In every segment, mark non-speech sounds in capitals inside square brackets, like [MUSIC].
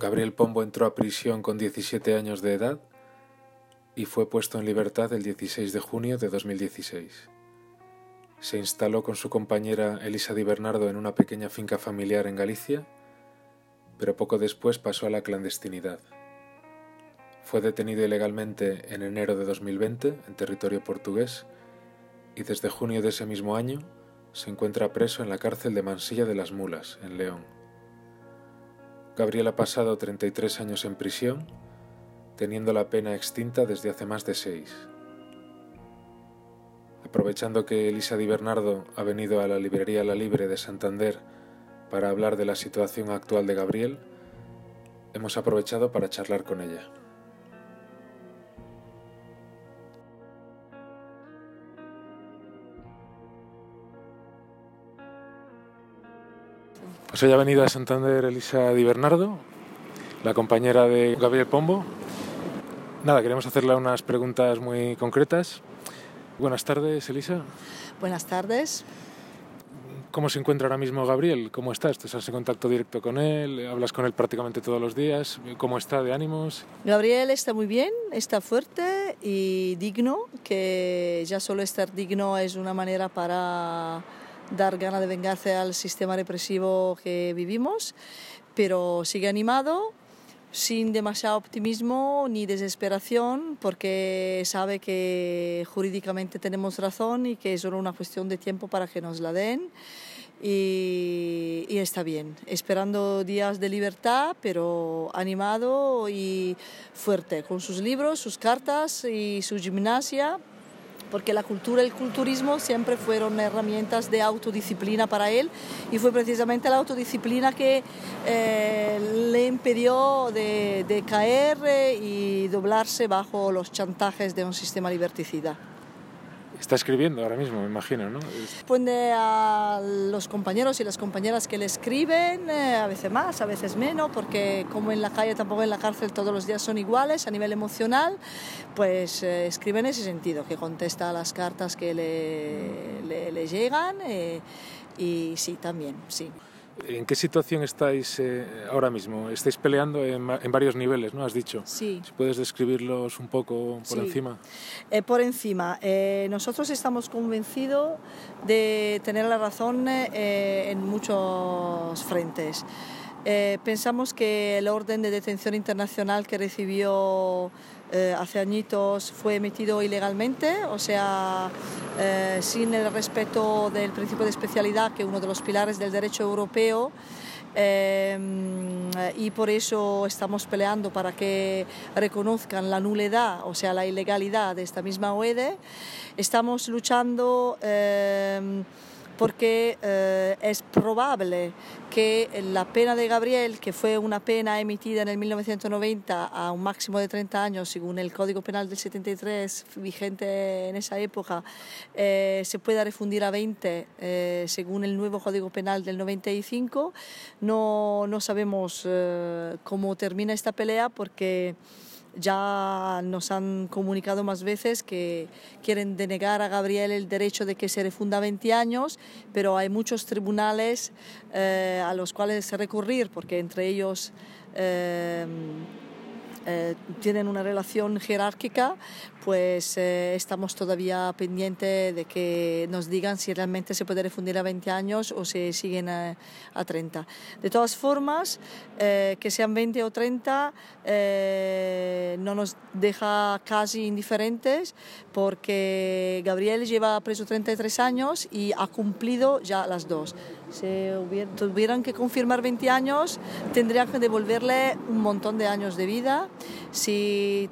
Gabriel Pombo entró a prisión con 17 años de edad y fue puesto en libertad el 16 de junio de 2016. Se instaló con su compañera Elisa Di Bernardo en una pequeña finca familiar en Galicia, pero poco después pasó a la clandestinidad. Fue detenido ilegalmente en enero de 2020 en territorio portugués y desde junio de ese mismo año se encuentra preso en la cárcel de Mansilla de las Mulas, en León. Gabriel ha pasado 33 años en prisión, teniendo la pena extinta desde hace más de seis. Aprovechando que Elisa Di Bernardo ha venido a la librería La Libre de Santander para hablar de la situación actual de Gabriel, hemos aprovechado para charlar con ella. Pues hoy ha venido a Santander Elisa Di Bernardo, la compañera de Gabriel Pombo. Nada, queremos hacerle unas preguntas muy concretas. Buenas tardes, Elisa. Buenas tardes. ¿Cómo se encuentra ahora mismo Gabriel? ¿Cómo estás? ¿Estás en contacto directo con él? ¿Hablas con él prácticamente todos los días? ¿Cómo está de ánimos? Gabriel está muy bien, está fuerte y digno, que ya solo estar digno es una manera para dar ganas de vengarse al sistema represivo que vivimos, pero sigue animado, sin demasiado optimismo ni desesperación, porque sabe que jurídicamente tenemos razón y que es solo una cuestión de tiempo para que nos la den. Y, y, está bien, esperando días de libertad, pero animado y fuerte, con sus libros, sus cartas y su gimnasia porque la cultura y el culturismo siempre fueron herramientas de autodisciplina para él y fue precisamente la autodisciplina que eh, le impidió de, de caer y doblarse bajo los chantajes de un sistema liberticida. Está escribiendo ahora mismo, me imagino, ¿no? Responde a los compañeros y las compañeras que le escriben, eh, a veces más, a veces menos, porque como en la calle, tampoco en la cárcel todos los días son iguales a nivel emocional, pues eh, escribe en ese sentido, que contesta a las cartas que le, le, le llegan eh, y sí, también, sí. ¿En qué situación estáis eh, ahora mismo? Estáis peleando en, en, varios niveles, ¿no? Has dicho. Sí. Si puedes describirlos un poco por sí. encima. Eh, por encima. Eh, nosotros estamos convencidos de tener la razón en muchos frentes. Eh, pensamos que el orden de detención internacional que recibió eh, hace añitos fue emitido ilegalmente, o sea, eh, sin el respeto del principio de especialidad, que es uno de los pilares del derecho europeo. Eh, y por eso estamos peleando para que reconozcan la nulidad, o sea, la ilegalidad de esta misma OED. Estamos luchando eh, porque eh, es probable que la pena de Gabriel, que fue una pena emitida en el 1990 a un máximo de 30 años, según el Código Penal del 73, vigente en esa época, eh, se pueda refundir a 20 eh, según el nuevo Código Penal del 95. No, no sabemos eh, cómo termina esta pelea porque ya nos han comunicado más veces que quieren denegar a Gabriel el derecho de que se refunda 20 años, pero hay muchos tribunales eh, a los cuales recurrir, porque entre ellos eh, eh, tienen una relación jerárquica, pues eh, estamos todavía pendientes de que nos digan si realmente se puede refundir a 20 años o se siguen a, a 30. De todas formas, eh, que sean 20 o 30 eh, no nos deja casi indiferentes porque Gabriel lleva preso 33 años y ha cumplido ya las dos. Si tuvieran que confirmar 20 años, tendrían que devolverle un montón de años de vida. Si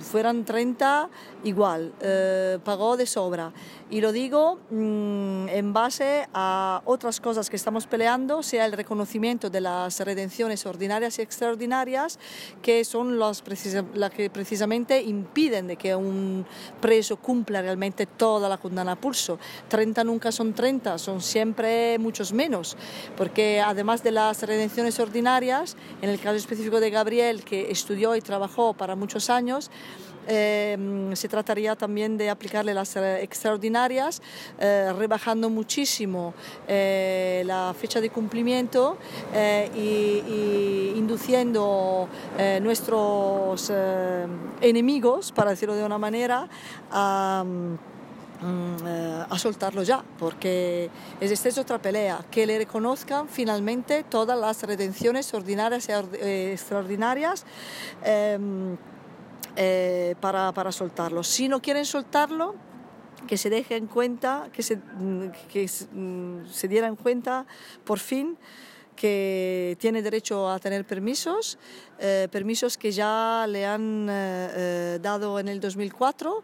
fueran 30, igual, eh, pagó de sobra. Y lo digo mmm, en base a otras cosas que estamos peleando, sea el reconocimiento de las redenciones ordinarias y extraordinarias, que son las la que precisamente impiden de que un preso cumpla realmente toda la condena a pulso. 30 nunca son 30, son siempre muchos menos, porque además de las redenciones ordinarias, en el caso específico de Gabriel, que estudió y trabajó para muchos años, Em, se trataría también de aplicarle las eh, extraordinarias, eh, rebajando muchísimo eh, la fecha de cumplimiento y, induciendo nuestros enemigos, para decirlo de una manera, a mm, a soltarlo ya, porque es esta otra pelea, que le reconozcan finalmente todas las redenciones ordinarias y extraordinarias. Em, eh, para, para soltarlo. Si no quieren soltarlo, que se dejen cuenta, que se, que mm, se dieran cuenta por fin que tiene derecho a tener permisos, eh, permisos que ya le han eh, dado en el 2004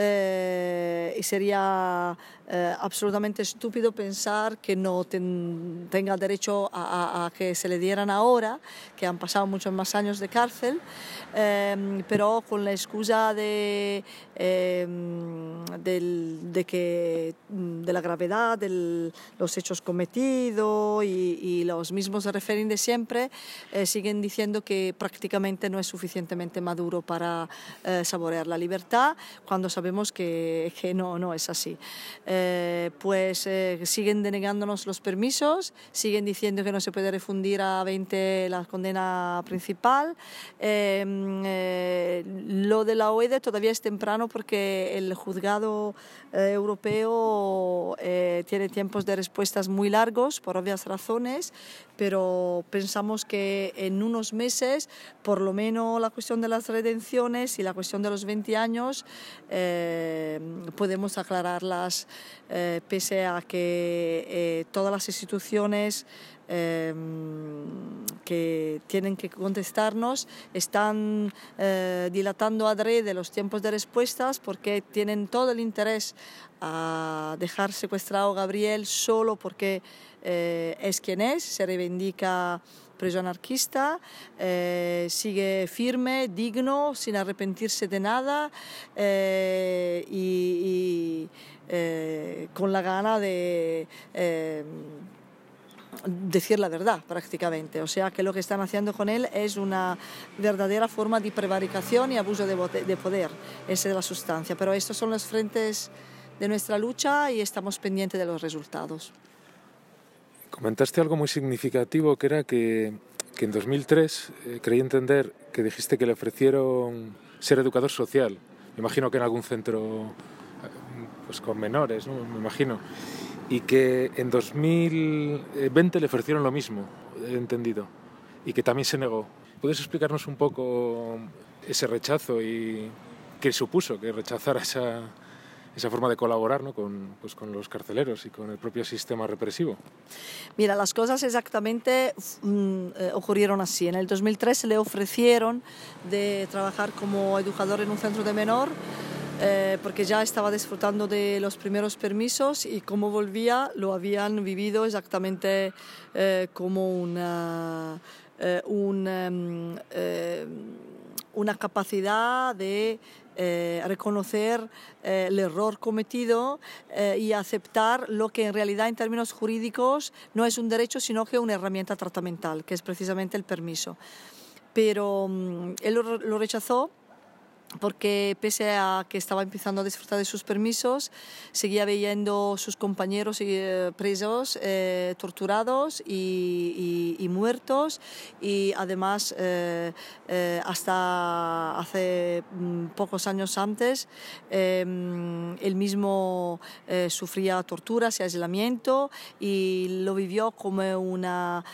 y sería eh, absolutamente estúpido pensar que no tenga derecho a, que se le dieran ahora, que han pasado muchos más años de cárcel, em, pero con la excusa de, em, de, que, mm, de la gravedad de los hechos cometidos y, los mismos referentes de siempre, eh, siguen diciendo que prácticamente no es suficientemente maduro para eh, saborear la libertad, cuando sabemos que, que no, no es así. Eh, pues eh, siguen denegándonos los permisos, siguen diciendo que no se puede refundir a 20 la condena principal. Em, eh, lo de la OED todavía es temprano porque el juzgado europeo tiene tiempos de respuestas muy largos por obvias razones, pero pensamos que en unos meses, por lo menos la cuestión de las redenciones y la cuestión de los 20 años, podemos aclararlas eh, pese a que eh, todas las instituciones eh, que tienen que contestarnos están dilatando adrede los tiempos de respuestas porque tienen todo el interés a dejar secuestrado a Gabriel solo porque es quien es, se reivindica preso anarquista, sigue firme, digno, sin arrepentirse de nada y eh, con la gana de eh, decir la verdad prácticamente. O sea que lo que están haciendo con él es una verdadera forma de prevaricación y abuso de, poder. Esa es la sustancia. Pero estos son los frentes de nuestra lucha y estamos pendientes de los resultados. Comentaste algo muy significativo que era que, que en 2003 eh, creí entender que dijiste que le ofrecieron ser educador social. Me imagino que en algún centro pues con menores, me imagino. Y que en 2020 le ofrecieron lo mismo, he entendido, y que también se negó. ¿Puedes explicarnos un poco ese rechazo y qué supuso que rechazara esa, esa forma de colaborar ¿no? con, pues, con, los carceleros y con el propio sistema represivo? Mira, las cosas exactamente mm, eh, ocurrieron así. En el 2003 le ofrecieron de trabajar como educador en un centro de menor eh, porque ya estaba disfrutando de los primeros permisos y como volvía lo habían vivido exactamente eh, como una, em, una capacidad de reconocer el error cometido y aceptar lo que en realidad en términos jurídicos no es un derecho sino que una herramienta tratamental, que es precisamente el permiso. Pero mm, él lo rechazó porque pese a que estaba empezando a disfrutar de sus permisos, seguía viendo sus compañeros eh, presos, eh, torturados y, muertos. Y además eh, hasta hace mm, pocos años antes em, él mismo sufría torturas y aislamiento y lo vivió como una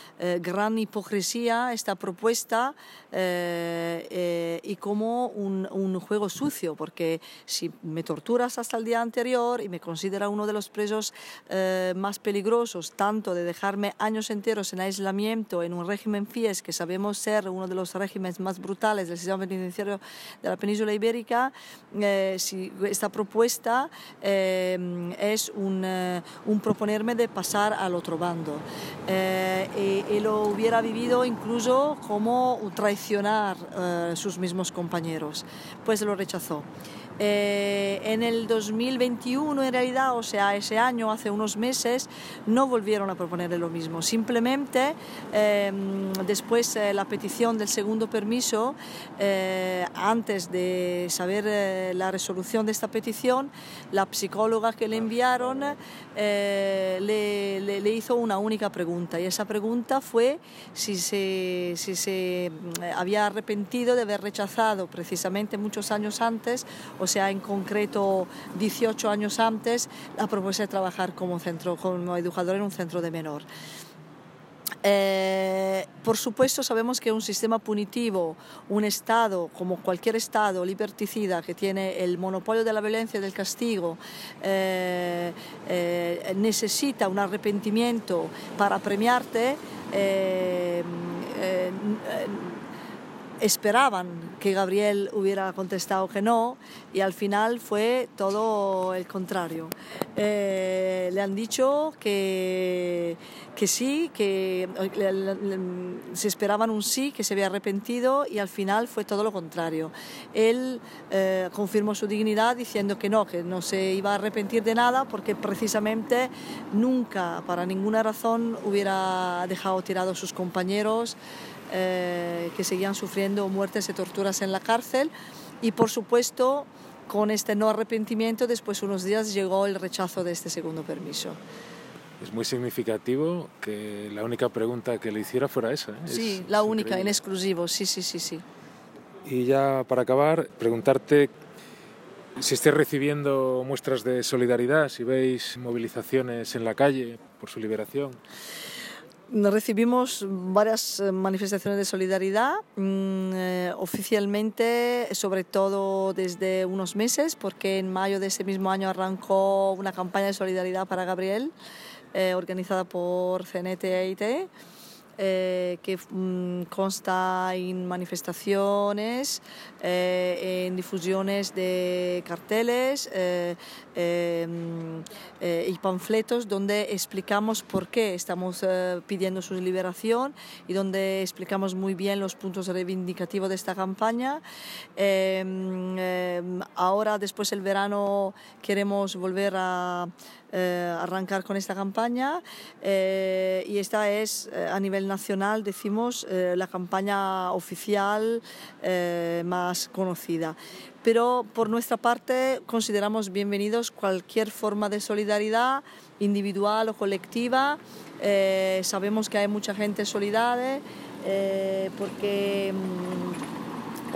gran hipocresía esta propuesta y como un un juego sucio, porque si me torturas hasta el día anterior y me considera uno de los presos eh, más peligrosos, tanto de dejarme años enteros en aislamiento en un régimen FIES, que sabemos ser uno de los regímenes más brutales del sistema penitenciario de la península ibérica, eh, si esta propuesta eh, es un, un, proponerme de pasar al otro bando. Y, y, lo hubiera vivido incluso como traicionar sus mismos compañeros. pues lo rechazó. Eh, en el 2021, en realidad, o sea, ese año, hace unos meses, no volvieron a proponerle lo mismo. Simplemente, em, después eh, la petición del segundo permiso, eh, antes de saber la resolución de esta petición, la psicóloga que le enviaron le, le, hizo una única pregunta. Y esa pregunta fue si se, si se había arrepentido de haber rechazado precisamente muchos años antes o sea, en concreto 18 años antes, la propuesta de trabajar como, centro, como educador en un centro de menor. Eh, por supuesto, sabemos que un sistema punitivo, un Estado, como cualquier Estado liberticida que tiene el monopolio de la violencia y del castigo, eh, eh, necesita un arrepentimiento para premiarte esperaban que Gabriel hubiera contestado que no y al final fue todo el contrario. Eh, le han dicho que, que sí, que se esperaban un sí, que se había arrepentido y al final fue todo lo contrario. Él eh, confirmó su dignidad diciendo que no, que no se iba a arrepentir de nada porque precisamente nunca, para ninguna razón, hubiera dejado tirados sus compañeros. Eh, que seguían sufriendo muertes y torturas en la cárcel y por supuesto con este no arrepentimiento después unos días llegó el rechazo de este segundo permiso. Es muy significativo que la única pregunta que le hiciera fuera esa. ¿eh? Sí, la única, en exclusivo, sí, sí, sí, sí. Y ya para acabar, preguntarte si estés recibiendo muestras de solidaridad, si veis movilizaciones en la calle por su liberación. Recibimos varias eh, manifestaciones de solidaridad, mm, eh, oficialmente, sobre todo desde unos meses, porque en mayo de ese mismo año arrancó una campaña de solidaridad para Gabriel, eh, organizada por CNT e eh, que mm, consta en manifestaciones, eh, en difusiones de carteles eh, em, y panfletos donde explicamos por qué estamos pidiendo su liberación y donde explicamos muy bien los puntos reivindicativos de esta campaña. Em, ahora, después del verano, queremos volver a arrancar con esta campaña y esta es a nivel nacional, decimos, eh, la campaña oficial eh, más conocida. Pero por nuestra parte consideramos bienvenidos cualquier forma de solidaridad, individual o colectiva. Eh, sabemos que hay mucha gente solidaria porque...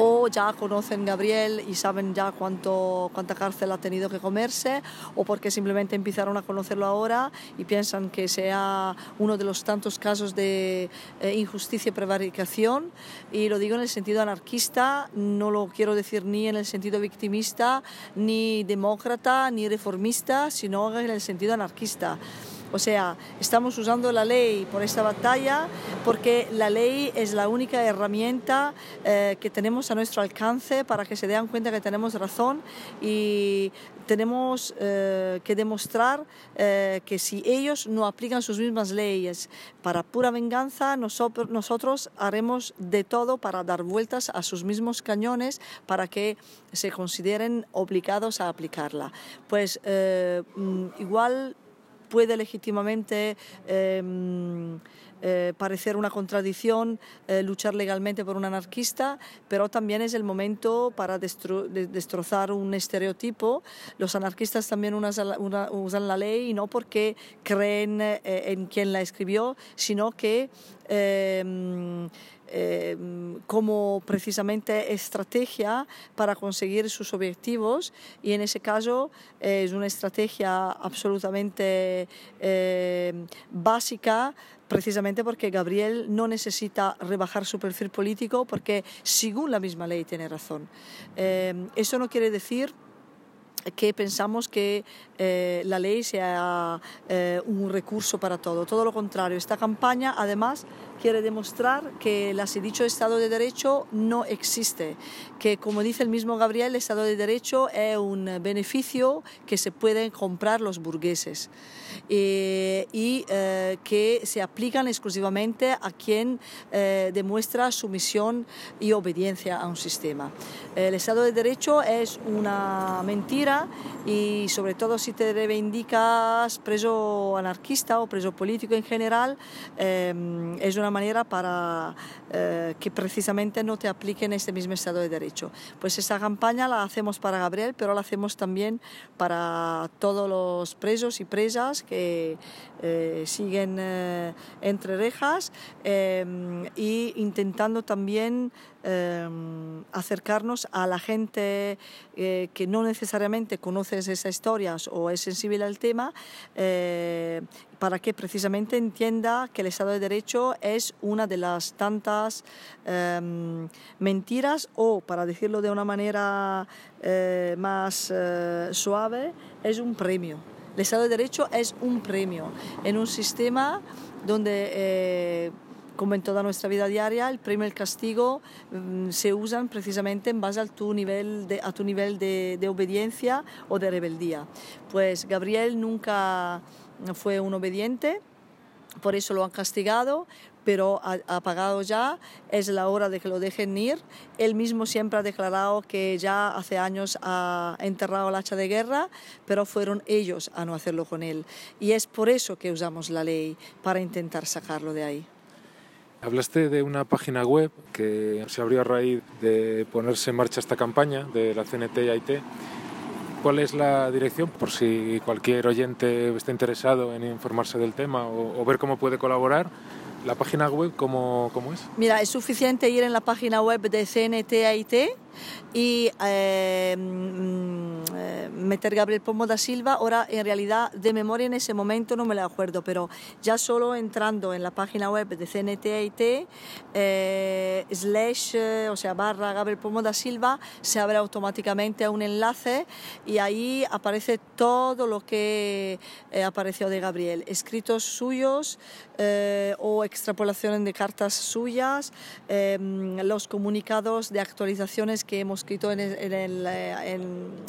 O ya conocen Gabriel y saben ya cuánto, cuánta cárcel ha tenido que comerse, o porque simplemente empezaron a conocerlo ahora y piensan que sea uno de los tantos casos de eh, injusticia y prevaricación. Y lo digo en el sentido anarquista, no lo quiero decir ni en el sentido victimista, ni demócrata, ni reformista, sino en el sentido anarquista. O sea, estamos usando la ley por esta batalla porque la ley es la única herramienta eh, que tenemos a nuestro alcance para que se den cuenta que tenemos razón y tenemos eh, que demostrar eh, que si ellos no aplican sus mismas leyes para pura venganza, nosotros, nosotros haremos de todo para dar vueltas a sus mismos cañones para que se consideren obligados a aplicarla. Pues mm, igual puede legítimamente em, eh, parecer una contradicción eh, luchar legalmente por un anarquista, pero también es el momento para destrozar un estereotipo. Los anarquistas también usan la ley no porque creen eh, en quien la escribió, sino que em, Em, como precisamente estrategia para conseguir sus objetivos y en ese caso es una estrategia absolutamente básica precisamente porque Gabriel no necesita rebajar su perfil político porque según la misma ley tiene razón. Em, eso no quiere decir que pensamos que eh, la ley sea eh, un recurso para todo. Todo lo contrario, esta campaña además quiere demostrar que el dicho Estado de Derecho no existe, que como dice el mismo Gabriel, el Estado de Derecho es un beneficio que se pueden comprar los burgueses eh, y eh, que se aplican exclusivamente a quien eh, demuestra sumisión y obediencia a un sistema. El Estado de Derecho es una mentira y sobre todo si te reivindicas preso anarquista o preso político en general, es una manera para que precisamente no te apliquen este mismo Estado de Derecho. Pues esta campaña la hacemos para Gabriel, pero la hacemos también para todos los presos y presas que eh, siguen eh, entre rejas e intentando también acercarnos a la gente que no necesariamente conoce esas historias o es sensible al tema para que precisamente entienda que el Estado de Derecho es una de las tantas mentiras o, para decirlo de una manera más suave, es un premio. El Estado de Derecho es un premio en un sistema donde, eh, como en toda nuestra vida diaria, el premio y el castigo mm, se usan precisamente en base a tu nivel, de, a tu nivel de, de obediencia o de rebeldía. Pues Gabriel nunca fue un obediente, por eso lo han castigado, pero ha, pagado ya, es la hora de que lo dejen ir. Él mismo siempre ha declarado que ya hace años ha enterrado el hacha de guerra, pero fueron ellos a no hacerlo con él. Y es por eso que usamos la ley, para intentar sacarlo de ahí. Hablaste de una página web que se abrió a raíz de ponerse en marcha esta campaña de la CNT y AIT. ¿Cuál es la dirección? Por si cualquier oyente está interesado en informarse del tema o, o ver cómo puede colaborar. ¿La página web cómo, cómo, es? Mira, es suficiente ir en la página web de CNTIT y eh, mm, eh, meter Gabriel Pomo da Silva. Ahora, en realidad, de memoria en ese momento no me lo acuerdo, pero ya solo entrando en la página web de CNTIT, eh, slash, o sea, barra Gabriel Pomo da Silva, se abre automáticamente un enlace y ahí aparece todo lo que apareció de Gabriel, escritos suyos o extrapolaciones de cartas suyas, los comunicados de actualizaciones que hemos escrito en eh,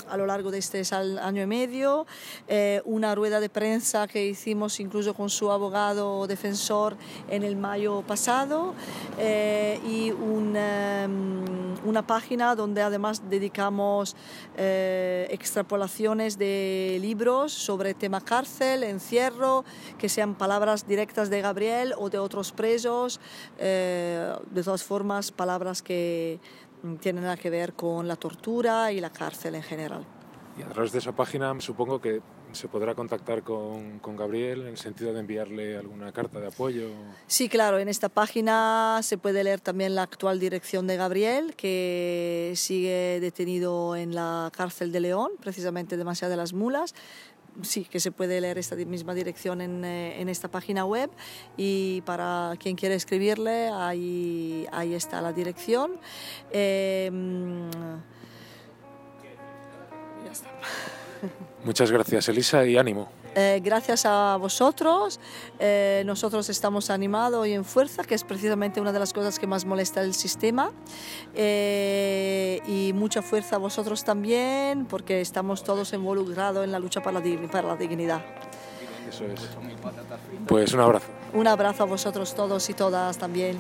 a lo largo de este año y medio, eh, una rueda de prensa que hicimos incluso con su abogado defensor en el mayo pasado eh, y em, una página donde además dedicamos extrapolaciones de libros sobre tema cárcel, encierro, que sean palabras directas de Gabriel o de otros presos, de todas formas palabras que tiene nada que ver con la tortura y la cárcel en general. Y a través de esa página supongo que se podrá contactar con, con, Gabriel en el sentido de enviarle alguna carta de apoyo. Sí, claro, en esta página se puede leer también la actual dirección de Gabriel, que sigue detenido en la cárcel de León, precisamente demasiado de las mulas sí, que se puede leer esta misma dirección en, eh, en, esta página web y para quien quiera escribirle, ahí, ahí está la dirección. Está. [LAUGHS] Muchas gracias, Elisa, y ánimo. Eh, gracias a vosotros, eh, nosotros estamos animados y en fuerza, que es precisamente una de las cosas que más molesta el sistema. Eh, y mucha fuerza a vosotros también, porque estamos todos involucrados en la lucha para la, para la dignidad. Eso es. Pues un abrazo. Un abrazo a vosotros todos y todas también.